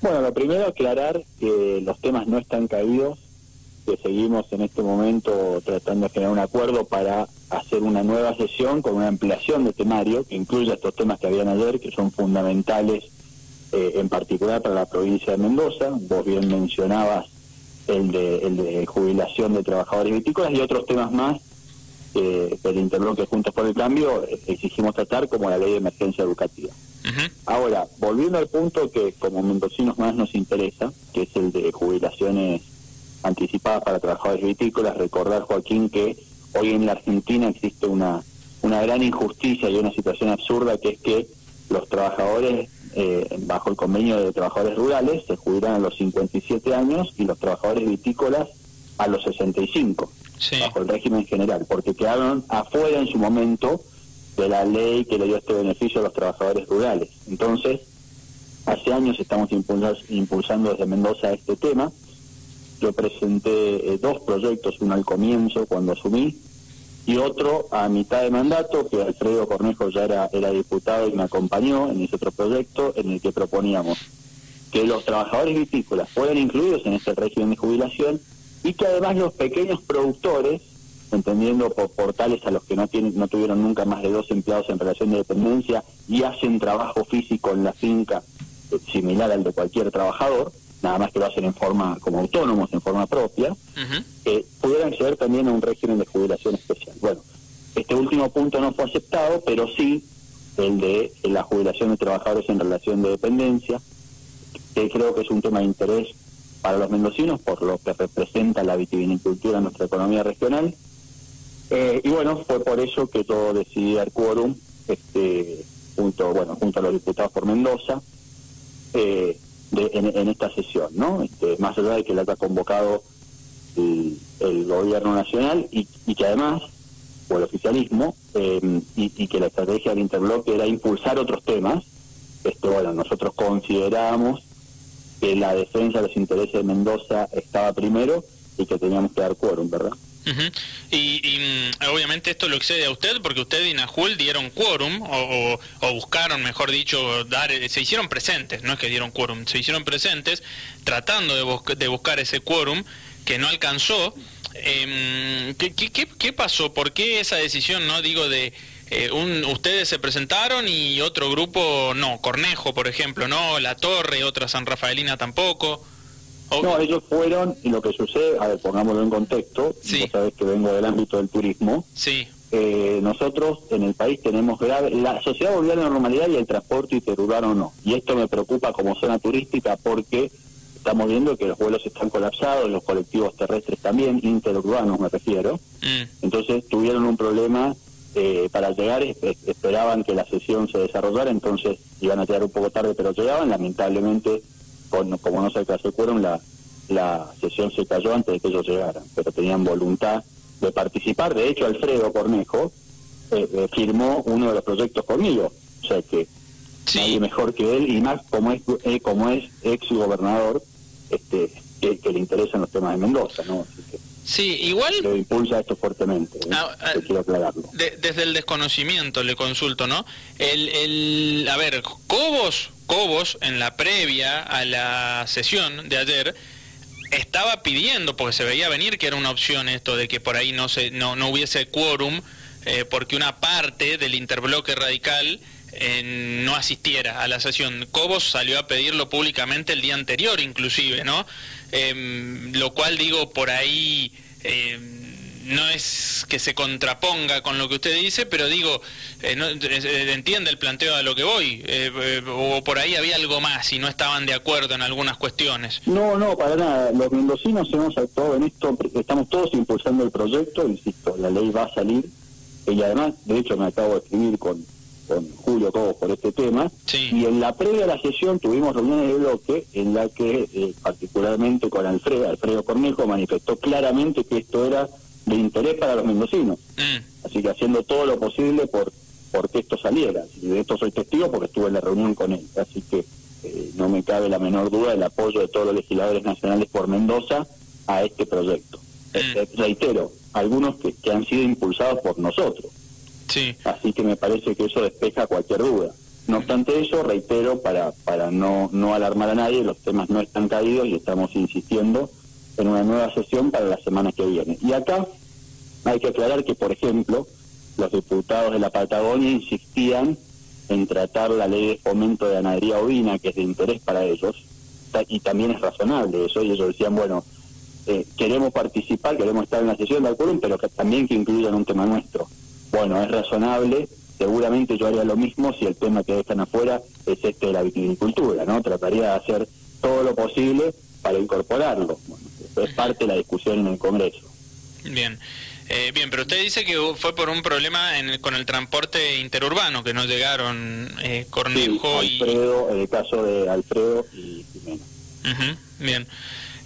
Bueno, lo primero aclarar que los temas no están caídos, que seguimos en este momento tratando de generar un acuerdo para hacer una nueva sesión con una ampliación de temario que incluya estos temas que habían ayer, que son fundamentales eh, en particular para la provincia de Mendoza. Vos bien mencionabas el de, el de jubilación de trabajadores vitícolas y otros temas más que del interbloque Juntos por el Cambio eh, exigimos tratar como la ley de emergencia educativa. Ahora, volviendo al punto que como mendocinos más nos interesa, que es el de jubilaciones anticipadas para trabajadores vitícolas, recordar, Joaquín, que hoy en la Argentina existe una, una gran injusticia y una situación absurda, que es que los trabajadores, eh, bajo el convenio de trabajadores rurales, se jubilan a los 57 años y los trabajadores vitícolas a los 65, bajo el régimen general, porque quedaron afuera en su momento de la ley que le dio este beneficio a los trabajadores rurales. Entonces, hace años estamos impulsando desde Mendoza este tema. Yo presenté eh, dos proyectos, uno al comienzo cuando asumí y otro a mitad de mandato, que Alfredo Cornejo ya era, era diputado y me acompañó en ese otro proyecto en el que proponíamos que los trabajadores vitícolas fueran incluidos en este régimen de jubilación y que además los pequeños productores entendiendo por portales a los que no tienen no tuvieron nunca más de dos empleados en relación de dependencia y hacen trabajo físico en la finca eh, similar al de cualquier trabajador, nada más que lo hacen en forma como autónomos, en forma propia, eh, pudieran acceder también a un régimen de jubilación especial. Bueno, este último punto no fue aceptado, pero sí el de la jubilación de trabajadores en relación de dependencia, que creo que es un tema de interés para los mendocinos por lo que representa la vitivinicultura en nuestra economía regional eh, y bueno, fue por eso que todo decidí dar quórum, este, junto, bueno, junto a los diputados por Mendoza, eh, en, esta sesión, ¿no? Este, más allá de que la ha convocado el, gobierno nacional y, que además, o el oficialismo, eh, y, que la estrategia del interbloque era impulsar otros temas, este, bueno, nosotros consideramos que la defensa de los intereses de Mendoza estaba primero y que teníamos que dar quórum, ¿verdad? Y, mm, obviamente esto lo excede a usted porque usted y Najul dieron quórum o, buscaron, mejor dicho, dar, eh, se hicieron presentes, no es que dieron quórum, se hicieron presentes tratando de, buscar ese quórum que no alcanzó. Eh, ¿qué, qué, qué, pasó? ¿Por qué esa decisión, no digo de... Eh, un, ustedes se presentaron y otro grupo no, Cornejo por ejemplo, no, La Torre, otra San Rafaelina tampoco. No, ellos fueron, y lo que sucede, a ver, pongámoslo en contexto, sí. vos sabés que vengo del ámbito del turismo. Sí. Eh, nosotros en el país tenemos grave, la sociedad volvió a la normalidad y el transporte interurbano no. Y esto me preocupa como zona turística porque estamos viendo que los vuelos están colapsados, los colectivos terrestres también, interurbanos me refiero. Mm. Entonces tuvieron un problema eh, para llegar, esperaban que la sesión se desarrollara, entonces iban a llegar un poco tarde, pero llegaban, lamentablemente como no se alcanzó el quórum, la, la sesión se cayó antes de que ellos llegaran, pero tenían voluntad de participar. De hecho, Alfredo Cornejo eh, eh, firmó uno de los proyectos conmigo, o sea que sí. mejor que él y más como es eh, como es ex gobernador este que, le interesan los temas de Mendoza, ¿no? Sí, igual... Lo impulsa esto fuertemente, ah, ah, quiero aclararlo. desde el desconocimiento le consulto, ¿no? El, el, a ver, Cobos Cobos, en la previa a la sesión de ayer, estaba pidiendo, porque se veía venir que era una opción esto de que por ahí no, se, no, no hubiese quórum, eh, porque una parte del interbloque radical eh, no asistiera a la sesión. Cobos salió a pedirlo públicamente el día anterior, inclusive, ¿no? Em, lo cual digo, por ahí... No es que se contraponga con lo que usted dice, pero digo, eh, eh, entiende el planteo a lo que voy, eh, o por ahí había algo más y no estaban de acuerdo en algunas cuestiones. No, no, para nada. Los mendocinos hemos actuado en esto, estamos todos impulsando el proyecto, insisto, la ley va a salir, y además, de hecho, me acabo de escribir con, con Julio todos por este tema, y en la previa de la sesión tuvimos reuniones de bloque en la que, particularmente con Alfredo, Alfredo Cornejo, manifestó claramente que esto era de interés para los mendocinos. Mm. Así que haciendo todo lo posible por, por que esto saliera. Y de esto soy testigo porque estuve en la reunión con él. Así que eh, no me cabe la menor duda del apoyo de todos los legisladores nacionales por Mendoza a este proyecto. Mm. Eh, reitero, algunos que, han sido impulsados por nosotros. Sí. Así que me parece que eso despeja cualquier duda. No obstante eso, reitero, para, para no, no alarmar a nadie, los temas no están caídos y estamos insistiendo en una nueva sesión para la semana que viene. Y acá hay que aclarar que, por ejemplo, los diputados de la Patagonia insistían en tratar la ley de fomento de ganadería ovina, que es de interés para ellos, y también es razonable eso, y ellos decían, bueno, eh, queremos participar, queremos estar en la sesión de acuerdo, pero también que incluyan un tema nuestro. Bueno, es razonable, seguramente yo haría lo mismo si el tema que dejan afuera es este de la viticultura, ¿no? Trataría de hacer todo lo posible para incorporarlo. es parte de la discusión en el Congreso. Bien. Eh, bien, pero usted dice que fue por un problema con el transporte interurbano, que no llegaron eh, Cornejo y... Alfredo, el caso de Alfredo y Jimena. bien.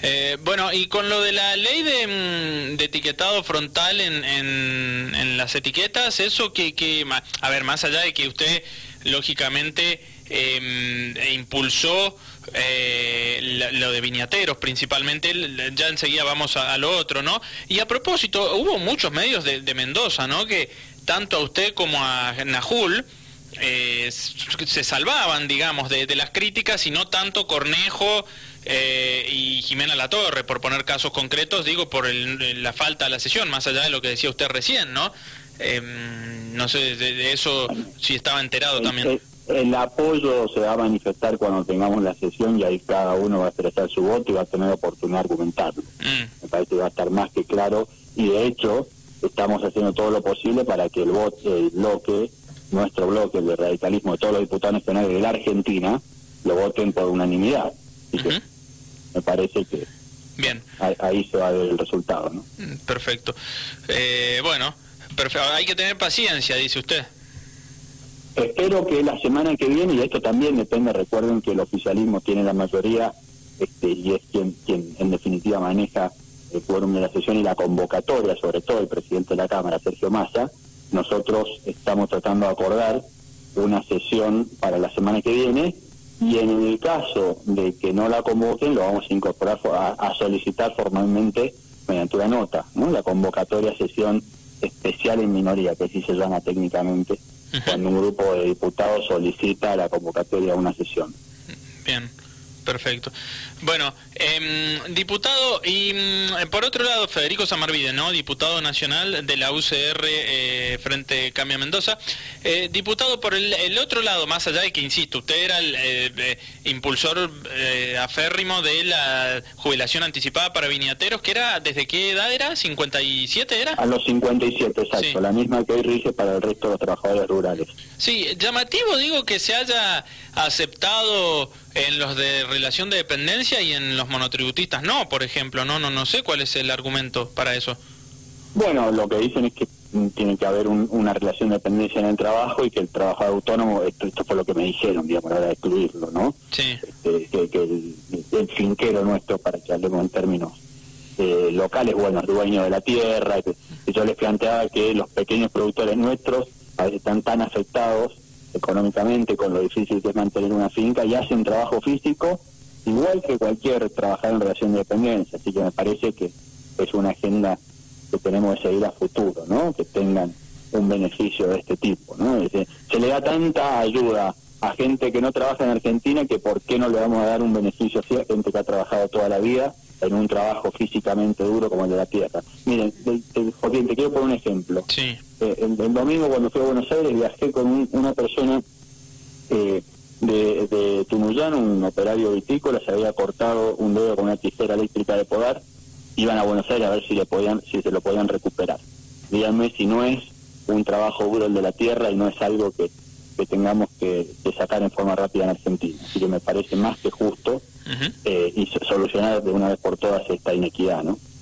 Eh, bueno, y con lo de la ley de, mm, etiquetado frontal en, en, las etiquetas, eso que, que, a ver, más allá de que usted lógicamente em, impulsó eh, lo de viñateros principalmente, ya enseguida vamos a, lo otro, ¿no? Y a propósito, hubo muchos medios de, Mendoza, ¿no? Que tanto a usted como a Najul eh, se salvaban, digamos, de, de las críticas y no tanto Cornejo eh, y Jimena La Torre, por poner casos concretos, digo, por la falta de la sesión, más allá de lo que decía usted recién, ¿no? Em, no sé, de, eso si estaba enterado también. El, apoyo se va a manifestar cuando tengamos la sesión y ahí cada uno va a expresar su voto y va a tener oportunidad de argumentarlo. Mm. Me parece que va a estar más que claro y de hecho estamos haciendo todo lo posible para que el voto, el bloque, nuestro bloque, el de radicalismo de todos los diputados nacionales de la Argentina, lo voten por unanimidad me parece que Bien. Ahí, se va a ver el resultado. ¿no? Mm, perfecto. Eh, bueno, perfecto. hay que tener paciencia, dice usted. Espero que la semana que viene, y esto también depende, recuerden que el oficialismo tiene la mayoría este, y es quien, quien en definitiva maneja el quórum de la sesión y la convocatoria, sobre todo el presidente de la Cámara, Sergio Massa. Nosotros estamos tratando de acordar una sesión para la semana que viene y en el caso de que no la convoquen, lo vamos a incorporar, a, solicitar formalmente mediante una nota, ¿no? La convocatoria sesión especial en minoría, que así se llama técnicamente, cuando un grupo de diputados solicita la convocatoria a una sesión. Bien. Perfecto. Bueno, em, diputado, y mm, por otro lado, Federico Samarvide, ¿no? Diputado nacional de la UCR eh, Frente Cambia Mendoza. Eh, diputado, por el, otro lado, más allá de que, insisto, usted era el eh, impulsor aférrimo de la jubilación anticipada para viñateros, que era, ¿desde qué edad era? ¿57 era? A los 57, exacto, la misma que hoy rige para el resto de los trabajadores rurales. Sí, llamativo digo que se haya aceptado en los de relación de dependencia y en los monotributistas no, por ejemplo, no, no, no sé cuál es el argumento para eso. Bueno, lo que dicen es que tiene que haber una relación de dependencia en el trabajo y que el trabajador autónomo, esto, fue lo que me dijeron, digamos, a excluirlo, ¿no? Sí. Este, que, el, finquero nuestro, para que hablemos en términos eh, locales, bueno, dueño de la tierra, que, yo les planteaba que los pequeños productores nuestros están tan afectados económicamente con lo difícil que es mantener una finca y hacen trabajo físico igual que cualquier trabajador en relación de dependencia. Así que me parece que es una agenda que tenemos que seguir a futuro, ¿no? Que tengan un beneficio de este tipo, ¿no? se le da tanta ayuda a gente que no trabaja en Argentina que por qué no le vamos a dar un beneficio así a gente que ha trabajado toda la vida en un trabajo físicamente duro como el de la tierra. Miren, te, quiero poner un ejemplo. Sí. Eh, el, domingo cuando fui a Buenos Aires viajé con una persona eh, de, de Tunuyán, un operario vitícola, se había cortado un dedo con una tijera eléctrica de podar, iban a Buenos Aires a ver si le podían, si se lo podían recuperar. Díganme si no es un trabajo duro el de la tierra y no es algo que, que tengamos que, sacar en forma rápida en Argentina. Así que me parece más que justo eh, y solucionar de una vez por todas esta inequidad, ¿no?